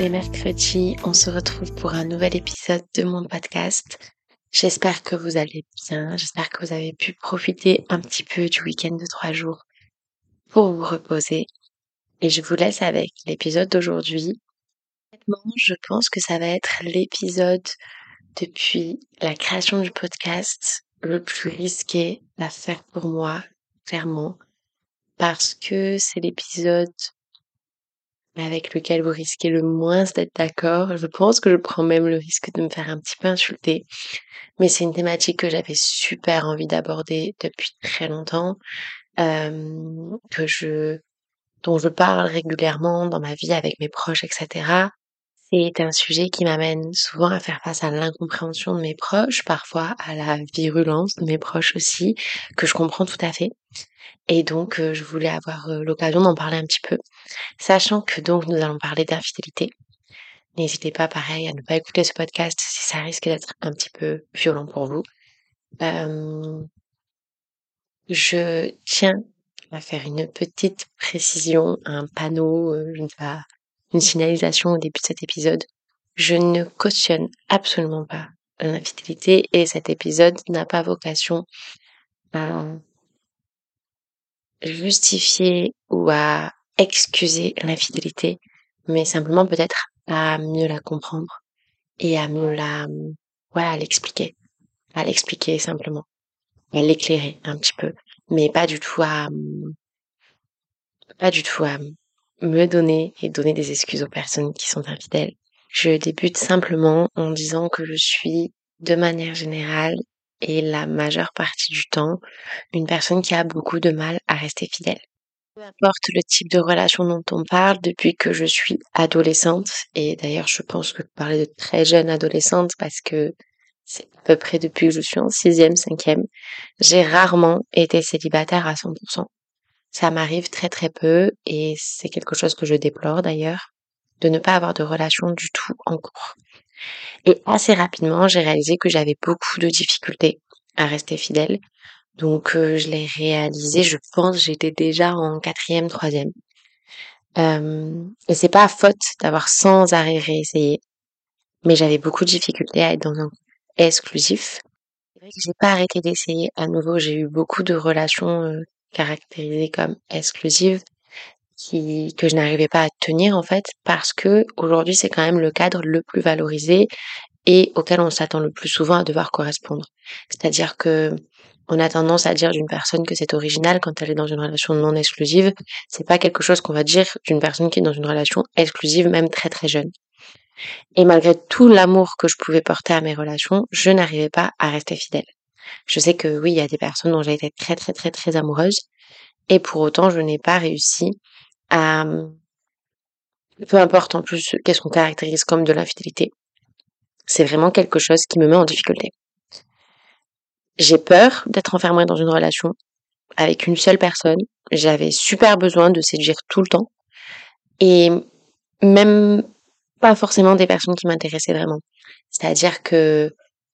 les mercredis, on se retrouve pour un nouvel épisode de mon podcast. J'espère que vous allez bien, j'espère que vous avez pu profiter un petit peu du week-end de trois jours pour vous reposer. Et je vous laisse avec l'épisode d'aujourd'hui. Je pense que ça va être l'épisode depuis la création du podcast le plus risqué à faire pour moi, clairement, parce que c'est l'épisode avec lequel vous risquez le moins d'être d'accord. Je pense que je prends même le risque de me faire un petit peu insulter. Mais c'est une thématique que j'avais super envie d'aborder depuis très longtemps, euh, que je, dont je parle régulièrement dans ma vie avec mes proches, etc. C'est un sujet qui m'amène souvent à faire face à l'incompréhension de mes proches, parfois à la virulence de mes proches aussi, que je comprends tout à fait. Et donc, euh, je voulais avoir euh, l'occasion d'en parler un petit peu, sachant que donc nous allons parler d'infidélité. N'hésitez pas, pareil, à ne pas écouter ce podcast si ça risque d'être un petit peu violent pour vous. Euh, je tiens à faire une petite précision, un panneau, je ne sais pas, une signalisation au début de cet épisode. Je ne cautionne absolument pas l'infidélité et cet épisode n'a pas vocation à justifier ou à excuser l'infidélité, mais simplement peut-être à mieux la comprendre et à mieux la, ouais, à l'expliquer, à l'expliquer simplement, à l'éclairer un petit peu, mais pas du tout à, pas du tout à me donner et donner des excuses aux personnes qui sont infidèles. Je débute simplement en disant que je suis, de manière générale, et la majeure partie du temps, une personne qui a beaucoup de mal à rester fidèle. Peu importe le type de relation dont on parle, depuis que je suis adolescente, et d'ailleurs je pense que parler de très jeune adolescente parce que c'est à peu près depuis que je suis en sixième, cinquième, j'ai rarement été célibataire à 100%. Ça m'arrive très très peu et c'est quelque chose que je déplore d'ailleurs, de ne pas avoir de relation du tout en cours. Et assez rapidement, j'ai réalisé que j'avais beaucoup de difficultés à rester fidèle. Donc euh, je l'ai réalisé, je pense, j'étais déjà en quatrième, troisième. Euh, et c'est pas faute d'avoir sans arrêt réessayé, mais j'avais beaucoup de difficultés à être dans un exclusif. C'est vrai que j'ai pas arrêté d'essayer. À nouveau, j'ai eu beaucoup de relations euh, caractérisées comme exclusives qui, que je n'arrivais pas à tenir en fait parce que aujourd'hui c'est quand même le cadre le plus valorisé et auquel on s'attend le plus souvent à devoir correspondre. C'est-à-dire que on a tendance à dire d'une personne que c'est original quand elle est dans une relation non exclusive. C'est pas quelque chose qu'on va dire d'une personne qui est dans une relation exclusive, même très très jeune. Et malgré tout l'amour que je pouvais porter à mes relations, je n'arrivais pas à rester fidèle. Je sais que oui, il y a des personnes dont j'ai été très très très très amoureuse, et pour autant, je n'ai pas réussi à, peu importe en plus qu'est-ce qu'on caractérise comme de l'infidélité, c'est vraiment quelque chose qui me met en difficulté. J'ai peur d'être enfermée dans une relation avec une seule personne. J'avais super besoin de séduire tout le temps. Et même pas forcément des personnes qui m'intéressaient vraiment. C'est-à-dire que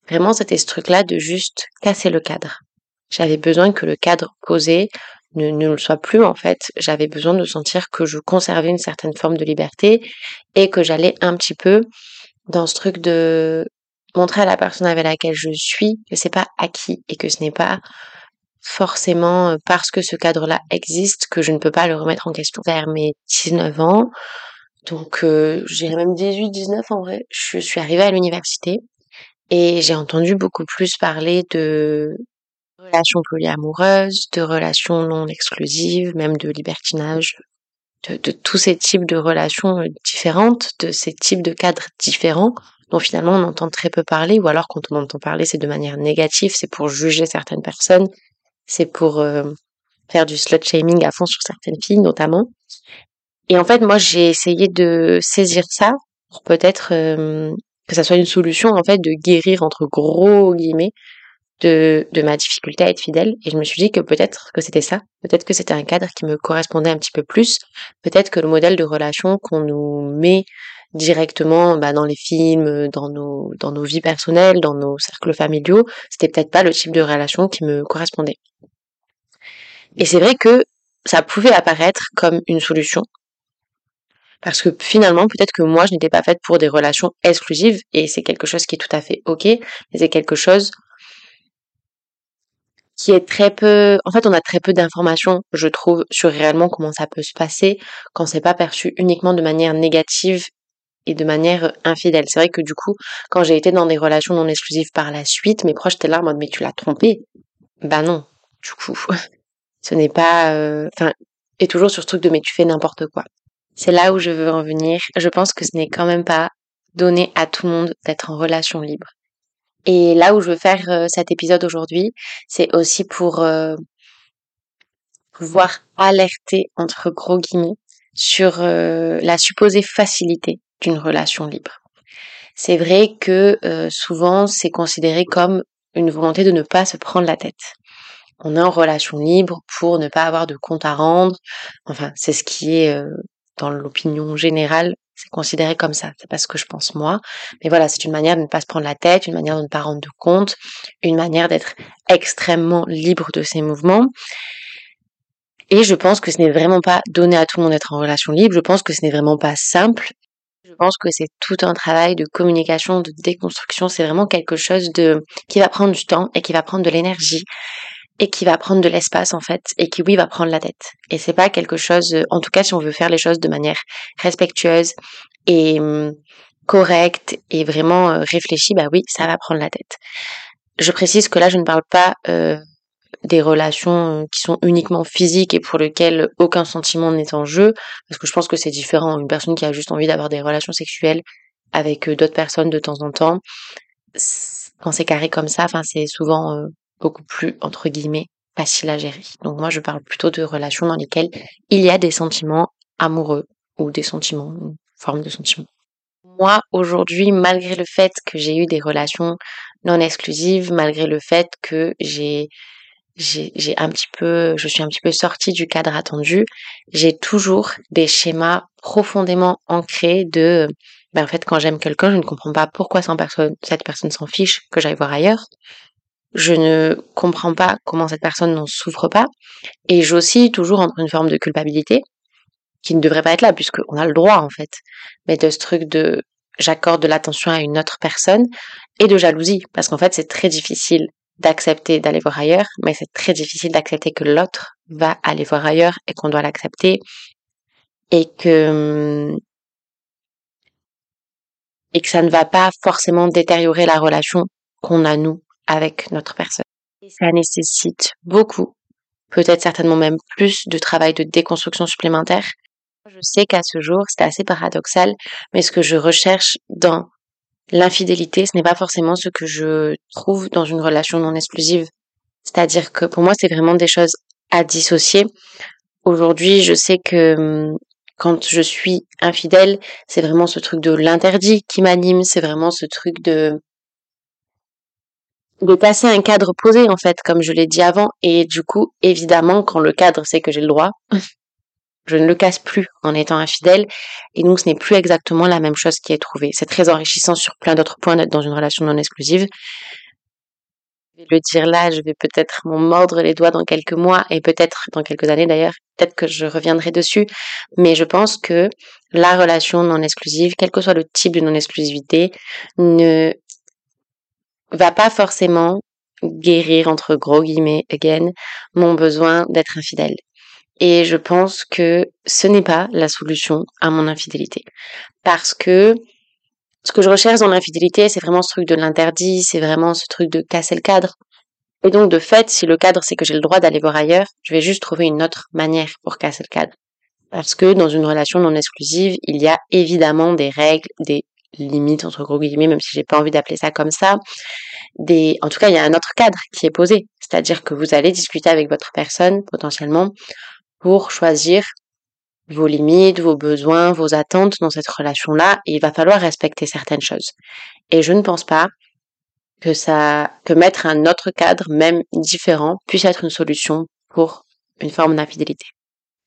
vraiment c'était ce truc-là de juste casser le cadre. J'avais besoin que le cadre posé ne, ne le soit plus en fait. J'avais besoin de sentir que je conservais une certaine forme de liberté et que j'allais un petit peu dans ce truc de montrer à la personne avec laquelle je suis que c'est pas acquis et que ce n'est pas forcément parce que ce cadre-là existe que je ne peux pas le remettre en question. Vers mes 19 ans, donc euh, j'irais même 18, 19 en vrai, je suis arrivée à l'université et j'ai entendu beaucoup plus parler de relations polyamoureuses, de relations non exclusives, même de libertinage, de, tous ces types de relations euh, différentes, de ces types de cadres différents dont finalement on entend très peu parler, ou alors quand on entend parler c'est de manière négative, c'est pour juger certaines personnes, c'est pour euh, faire du slut shaming à fond sur certaines filles notamment. Et en fait moi j'ai essayé de saisir ça pour peut-être euh, que ça soit une solution en fait de guérir entre gros guillemets de, ma difficulté à être fidèle. Et je me suis dit que peut-être que c'était ça, peut-être que c'était un cadre qui me correspondait un petit peu plus, peut-être que le modèle de relation qu'on nous met directement bah, dans les films, dans nos dans nos vies personnelles, dans nos cercles familiaux, c'était peut-être pas le type de relation qui me correspondait. Et c'est vrai que ça pouvait apparaître comme une solution, Parce que finalement, peut-être que moi, je n'étais pas faite pour des relations exclusives et c'est quelque chose qui est tout à fait ok, mais c'est quelque chose qui est très peu, en fait, on a très peu d'informations, je trouve, sur réellement comment ça peut se passer quand c'est pas perçu uniquement de manière négative et de manière infidèle. C'est vrai que du coup, quand j'ai été dans des relations non exclusives par la suite, mes proches étaient là en mode mais tu l'as trompé. Bah non, du coup, ce n'est pas, euh, enfin, et toujours sur ce truc de mais tu fais n'importe quoi. C'est là où je veux en venir. Je pense que ce n'est quand même pas donné à tout le monde d'être en relation libre. Et là où je veux faire euh, cet épisode aujourd'hui, c'est aussi pour euh, pouvoir alerter, entre gros guillemets, sur euh, la supposée facilité d'une relation libre. C'est vrai que souvent c'est considéré comme une volonté de ne pas se prendre la tête. On est en relation libre pour ne pas avoir de compte à rendre. Enfin, c'est ce qui est dans l'opinion générale, c'est considéré comme ça. C'est pas ce que je pense moi. Mais voilà, c'est une manière de ne pas se prendre la tête, une manière de ne pas rendre de compte, une manière d'être extrêmement libre de ses mouvements. Et je pense que ce n'est vraiment pas donné à tout le monde d'être en relation libre. Je pense que ce n'est vraiment pas simple. Je pense que c'est tout un travail de communication, de déconstruction. C'est vraiment quelque chose de, qui va prendre du temps et qui va prendre de l'énergie et qui va prendre de l'espace en fait et qui oui va prendre la tête. Et c'est pas quelque chose euh, en tout cas si on veut faire les choses de manière respectueuse et hum, correcte et vraiment euh, réfléchie bah oui ça va prendre la tête. Je précise que là je ne parle pas euh, des relations qui sont uniquement physiques et pour lesquelles aucun sentiment n'est en jeu parce que je pense que c'est différent. Une personne qui a juste envie d'avoir des relations sexuelles avec d'autres personnes de temps en temps quand c'est carré comme ça enfin c'est souvent beaucoup plus, entre guillemets, facile à gérer. Donc moi, je parle plutôt de relations dans lesquelles il y a des sentiments amoureux ou des sentiments, une forme de sentiments. Moi, aujourd'hui, malgré le fait que j'ai eu des relations non exclusives, malgré le fait que j'ai j'ai un petit peu, je suis un petit peu sortie du cadre attendu. J'ai toujours des schémas profondément ancrés de, ben en fait, quand j'aime quelqu'un, je ne comprends pas pourquoi cette personne s'en fiche que j'aille voir ailleurs je ne comprends pas comment cette personne n'en souffre pas. Et j'oscille toujours entre une forme de culpabilité, qui ne devrait pas être là, puisqu'on a le droit, en fait, mais de ce truc de j'accorde de l'attention à une autre personne, et de jalousie, parce qu'en fait, c'est très difficile d'accepter d'aller voir ailleurs, mais c'est très difficile d'accepter que l'autre va aller voir ailleurs et qu'on doit l'accepter, et que et que ça ne va pas forcément détériorer la relation qu'on a nous avec notre personne. Et ça nécessite beaucoup, peut-être certainement même plus de travail de déconstruction supplémentaire. Je sais qu'à ce jour, c'est assez paradoxal, mais ce que je recherche dans l'infidélité, ce n'est pas forcément ce que je trouve dans une relation non exclusive. C'est-à-dire que pour moi, c'est vraiment des choses à dissocier. Aujourd'hui, je sais que hum, quand je suis infidèle, c'est vraiment ce truc de l'interdit qui m'anime, c'est vraiment ce truc de de passer un cadre posé en fait, comme je l'ai dit avant. Et du coup, évidemment, quand le cadre c'est que j'ai le droit, je ne le casse plus en étant infidèle. Et donc, ce n'est plus exactement la même chose qui est trouvée. C'est très enrichissant sur plein d'autres points d'être dans une relation non exclusive. Je vais le dire là, je vais peut-être m'en mordre les doigts dans quelques mois et peut-être dans quelques années d'ailleurs. Peut-être que je reviendrai dessus. Mais je pense que la relation non exclusive, quel que soit le type de non exclusivité, ne va pas forcément guérir entre gros guillemets again mon besoin d'être infidèle. Et je pense que ce n'est pas la solution à mon infidélité. Parce que ce que je recherche dans l'infidélité, c'est vraiment ce truc de l'interdit, c'est vraiment ce truc de casser le cadre. Et donc, de fait, si le cadre c'est que j'ai le droit d'aller voir ailleurs, je vais juste trouver une autre manière pour casser le cadre. Parce que dans une relation non exclusive, il y a évidemment des règles, des limite entre gros guillemets, même si j'ai pas envie d'appeler ça comme ça. En tout cas, il y a un autre cadre qui est posé, c'est-à-dire que vous allez discuter avec votre personne potentiellement pour choisir vos limites, vos besoins, vos attentes dans cette relation-là, il va falloir respecter certaines choses. Et je ne pense pas que ça, que mettre un autre cadre, même différent, puisse être une solution pour une forme d'infidélité.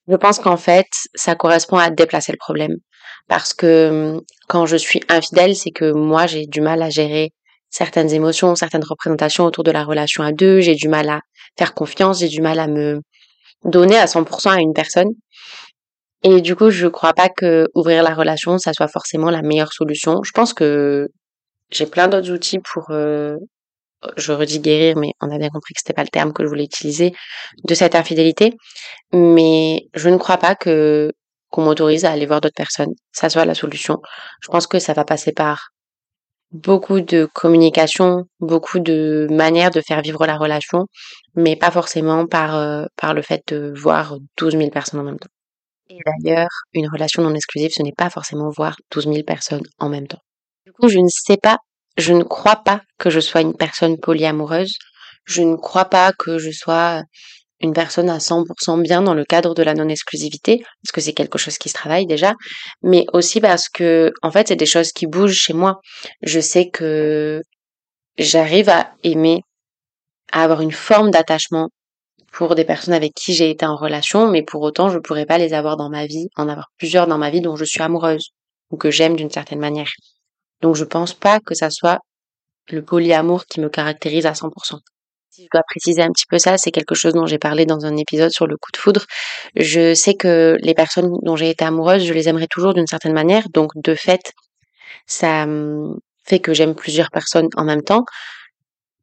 Je pense qu'en fait, ça correspond à déplacer le problème. Parce que hum, quand je suis infidèle, c'est que moi, j'ai du mal à gérer certaines émotions, certaines représentations autour de la relation à deux. J'ai du mal à faire confiance, j'ai du mal à me donner à 100% à une personne. Et du coup, je crois pas que ouvrir la relation, ça soit forcément la meilleure solution. Je pense que j'ai plein d'autres outils pour, euh, je redis guérir, mais on a bien compris que c'était pas le terme que je voulais utiliser, de cette infidélité. Mais je ne crois pas que qu'on m'autorise à aller voir d'autres personnes, ça soit la solution. Je pense que ça va passer par beaucoup de communication, beaucoup de manières de faire vivre la relation, mais pas forcément par, euh, par le fait de voir 12 000 personnes en même temps. Et d'ailleurs, une relation non exclusive, ce n'est pas forcément voir 12 000 personnes en même temps. Du coup, je ne sais pas, je ne crois pas que je sois une personne polyamoureuse. Je ne crois pas que je sois une personne à 100% bien dans le cadre de la non-exclusivité, parce que c'est quelque chose qui se travaille déjà, mais aussi parce que, en fait, c'est des choses qui bougent chez moi. Je sais que j'arrive à aimer, à avoir une forme d'attachement pour des personnes avec qui j'ai été en relation, mais pour autant, je pourrais pas les avoir dans ma vie, en avoir plusieurs dans ma vie dont je suis amoureuse, ou que j'aime d'une certaine manière. Donc je pense pas que ça soit le polyamour qui me caractérise à 100% je dois préciser un petit peu ça, c'est quelque chose dont j'ai parlé dans un épisode sur le coup de foudre. Je sais que les personnes dont j'ai été amoureuse, je les aimerais toujours d'une certaine manière. Donc, de fait, ça fait que j'aime plusieurs personnes en même temps.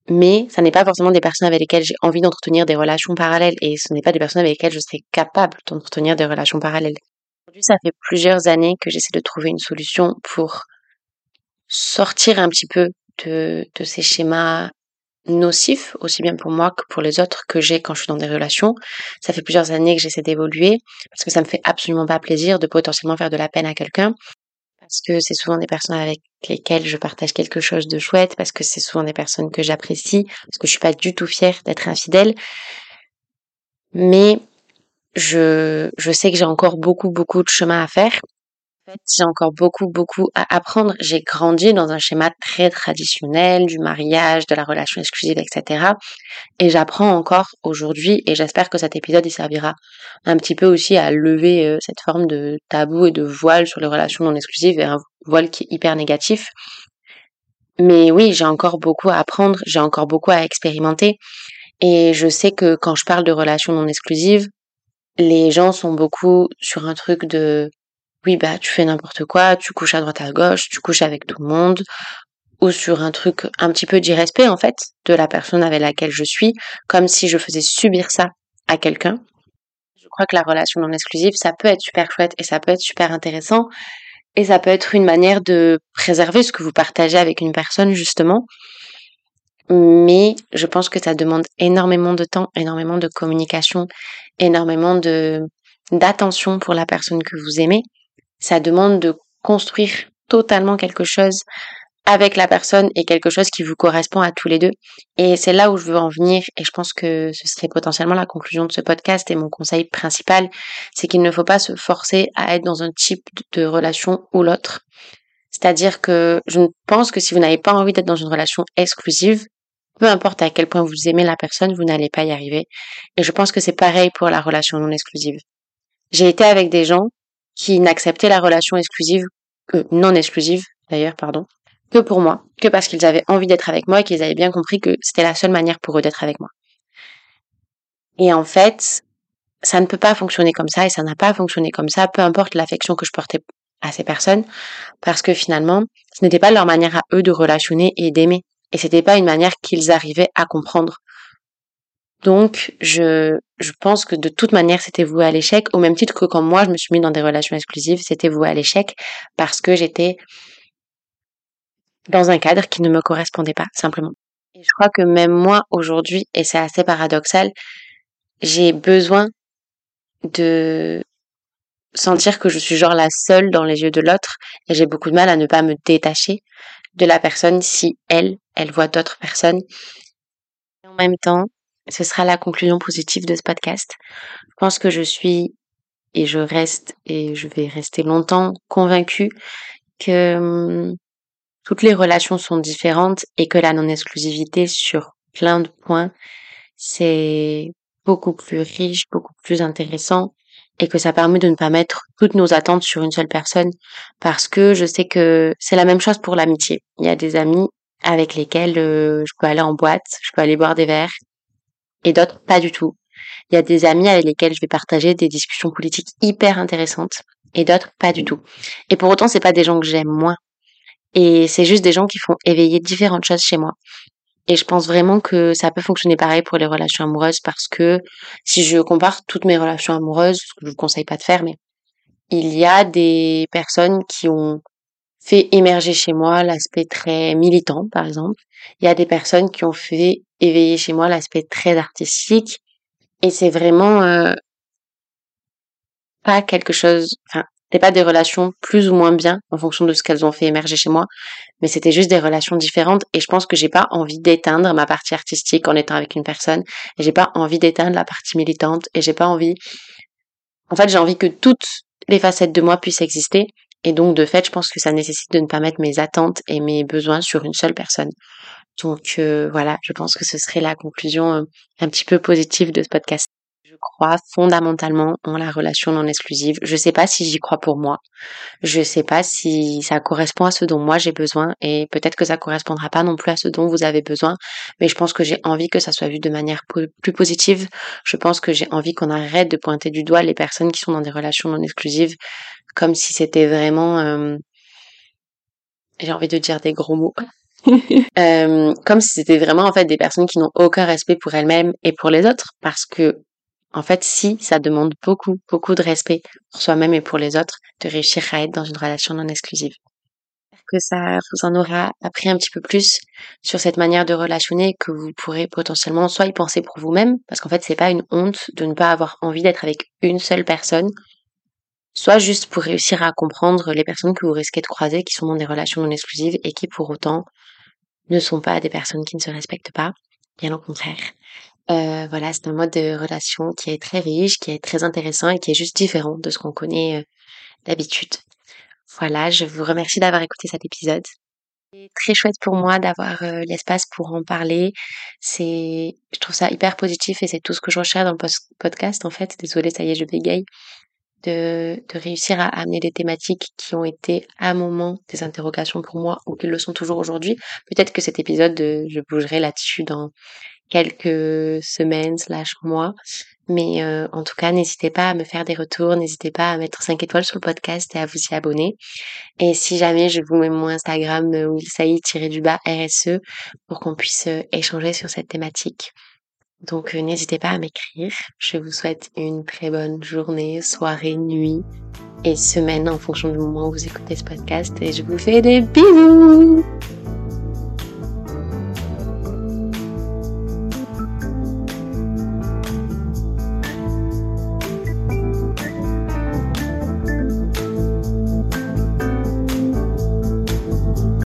Mais ça n'est pas forcément des personnes avec lesquelles j'ai envie d'entretenir des relations parallèles. Et ce n'est pas des personnes avec lesquelles je serais capable d'entretenir des relations parallèles. Aujourd'hui, ça fait plusieurs années que j'essaie de trouver une solution pour sortir un petit peu de, de ces schémas nocif, aussi bien pour moi que pour les autres, que j'ai quand je suis dans des relations. Ça fait plusieurs années que j'essaie d'évoluer, parce que ça me fait absolument pas plaisir de potentiellement faire de la peine à quelqu'un, parce que c'est souvent des personnes avec lesquelles je partage quelque chose de chouette, parce que c'est souvent des personnes que j'apprécie, parce que je suis pas du tout fière d'être infidèle. Mais je, je sais que j'ai encore beaucoup, beaucoup de chemin à faire fait, j'ai encore beaucoup, beaucoup à apprendre. J'ai grandi dans un schéma très traditionnel du mariage, de la relation exclusive, etc. Et j'apprends encore aujourd'hui et j'espère que cet épisode il servira un petit peu aussi à lever euh, cette forme de tabou et de voile sur les relations non exclusives et un voile qui est hyper négatif. Mais oui, j'ai encore beaucoup à apprendre, j'ai encore beaucoup à expérimenter. Et je sais que quand je parle de relations non exclusives, les gens sont beaucoup sur un truc de oui, bah, tu fais n'importe quoi, tu couches à droite à gauche, tu couches avec tout le monde, ou sur un truc un petit peu d'irrespect, en fait, de la personne avec laquelle je suis, comme si je faisais subir ça à quelqu'un. Je crois que la relation non exclusive, ça peut être super chouette et ça peut être super intéressant. Et ça peut être une manière de préserver ce que vous partagez avec une personne, justement. Mais je pense que ça demande énormément de temps, énormément de communication, énormément d'attention pour la personne que vous aimez ça demande de construire totalement quelque chose avec la personne et quelque chose qui vous correspond à tous les deux. Et c'est là où je veux en venir et je pense que ce serait potentiellement la conclusion de ce podcast et mon conseil principal, c'est qu'il ne faut pas se forcer à être dans un type de relation ou l'autre. C'est-à-dire que je pense que si vous n'avez pas envie d'être dans une relation exclusive, peu importe à quel point vous aimez la personne, vous n'allez pas y arriver. Et je pense que c'est pareil pour la relation non exclusive. J'ai été avec des gens qui n'acceptaient la relation exclusive, euh, non exclusive d'ailleurs, pardon, que pour moi, que parce qu'ils avaient envie d'être avec moi et qu'ils avaient bien compris que c'était la seule manière pour eux d'être avec moi. Et en fait, ça ne peut pas fonctionner comme ça et ça n'a pas fonctionné comme ça, peu importe l'affection que je portais à ces personnes, parce que finalement, ce n'était pas leur manière à eux de relationner et d'aimer. Et c'était pas une manière qu'ils arrivaient à comprendre. Donc, je, je pense que de toute manière, c'était voué à l'échec, au même titre que quand moi, je me suis mis dans des relations exclusives, c'était voué à l'échec parce que j'étais dans un cadre qui ne me correspondait pas, simplement. Et je crois que même moi, aujourd'hui, et c'est assez paradoxal, j'ai besoin de sentir que je suis genre la seule dans les yeux de l'autre et j'ai beaucoup de mal à ne pas me détacher de la personne si elle, elle voit d'autres personnes. en même temps, ce sera la conclusion positive de ce podcast. Je pense que je suis et je reste et je vais rester longtemps convaincue que hum, toutes les relations sont différentes et que la non-exclusivité sur plein de points, c'est beaucoup plus riche, beaucoup plus intéressant et que ça permet de ne pas mettre toutes nos attentes sur une seule personne parce que je sais que c'est la même chose pour l'amitié. Il y a des amis avec lesquels euh, je peux aller en boîte, je peux aller boire des verres, et d'autres pas du tout. Il y a des amis avec lesquels je vais partager des discussions politiques hyper intéressantes et d'autres pas du tout. Et pour autant, c'est pas des gens que j'aime moins. Et c'est juste des gens qui font éveiller différentes choses chez moi. Et je pense vraiment que ça peut fonctionner pareil pour les relations amoureuses parce que si je compare toutes mes relations amoureuses, ce que je vous conseille pas de faire, mais il y a des personnes qui ont fait émerger chez moi l'aspect très militant, par exemple. Il y a des personnes qui ont fait éveiller chez moi l'aspect très artistique. Et c'est vraiment euh, pas quelque chose, enfin, c'était pas des relations plus ou moins bien en fonction de ce qu'elles ont fait émerger chez moi, mais c'était juste des relations différentes et je pense que j'ai pas envie d'éteindre ma partie artistique en étant avec une personne et j'ai pas envie d'éteindre la partie militante et j'ai pas envie en fait, j'ai envie que toutes les facettes de moi puissent exister et donc, de fait, je pense que ça nécessite de ne pas mettre mes attentes et mes besoins sur une seule personne. Donc euh, voilà, je pense que ce serait la conclusion euh, un petit peu positive de ce podcast. Je crois fondamentalement en la relation non exclusive. Je sais pas si j'y crois pour moi. Je sais pas si ça correspond à ce dont moi j'ai besoin et peut-être que ça correspondra pas non plus à ce dont vous avez besoin. Mais je pense que j'ai envie que ça soit vu de manière plus positive. Je pense que j'ai envie qu'on arrête de pointer du doigt les personnes qui sont dans des relations non exclusives comme si c'était vraiment, euh, j'ai envie de dire des gros mots, euh, comme si c'était vraiment en fait des personnes qui n'ont aucun respect pour elles-mêmes et pour les autres, parce que en fait, si ça demande beaucoup, beaucoup de respect pour soi-même et pour les autres, de réussir à être dans une relation non exclusive. Que ça vous en aura appris un petit peu plus sur cette manière de relationner que vous pourrez potentiellement soit y penser pour vous-même, parce qu'en fait, c'est pas une honte de ne pas avoir envie d'être avec une seule personne soit juste pour réussir à comprendre les personnes que vous risquez de croiser qui sont dans des relations non exclusives et qui pour autant ne sont pas des personnes qui ne se respectent pas, bien au contraire. Euh, voilà, c'est un mode de relation qui est très riche, qui est très intéressant et qui est juste différent de ce qu'on connaît euh, d'habitude. Voilà, je vous remercie d'avoir écouté cet épisode. C'est très chouette pour moi d'avoir euh, l'espace pour en parler. C'est, je trouve ça hyper positif et c'est tout ce que je recherche dans le podcast en fait. Désolée, ça y est, je bégaye de, réussir à amener des thématiques qui ont été à un moment des interrogations pour moi ou qui le sont toujours aujourd'hui. Peut-être que cet épisode, euh, je bougerai là-dessus dans quelques semaines slash mois. Mais euh, en tout cas, n'hésitez pas à me faire des retours, n'hésitez pas à mettre 5 étoiles sur le podcast et à vous y abonner. Et si jamais je vous mets mon Instagram euh, wilsaï-du-bas RSE pour qu'on puisse échanger sur cette thématique. Donc euh, n'hésitez pas à m'écrire. Je vous souhaite une très bonne journée, soirée, nuit et semaine en fonction du moment où vous écoutez ce podcast. Et je vous fais des bisous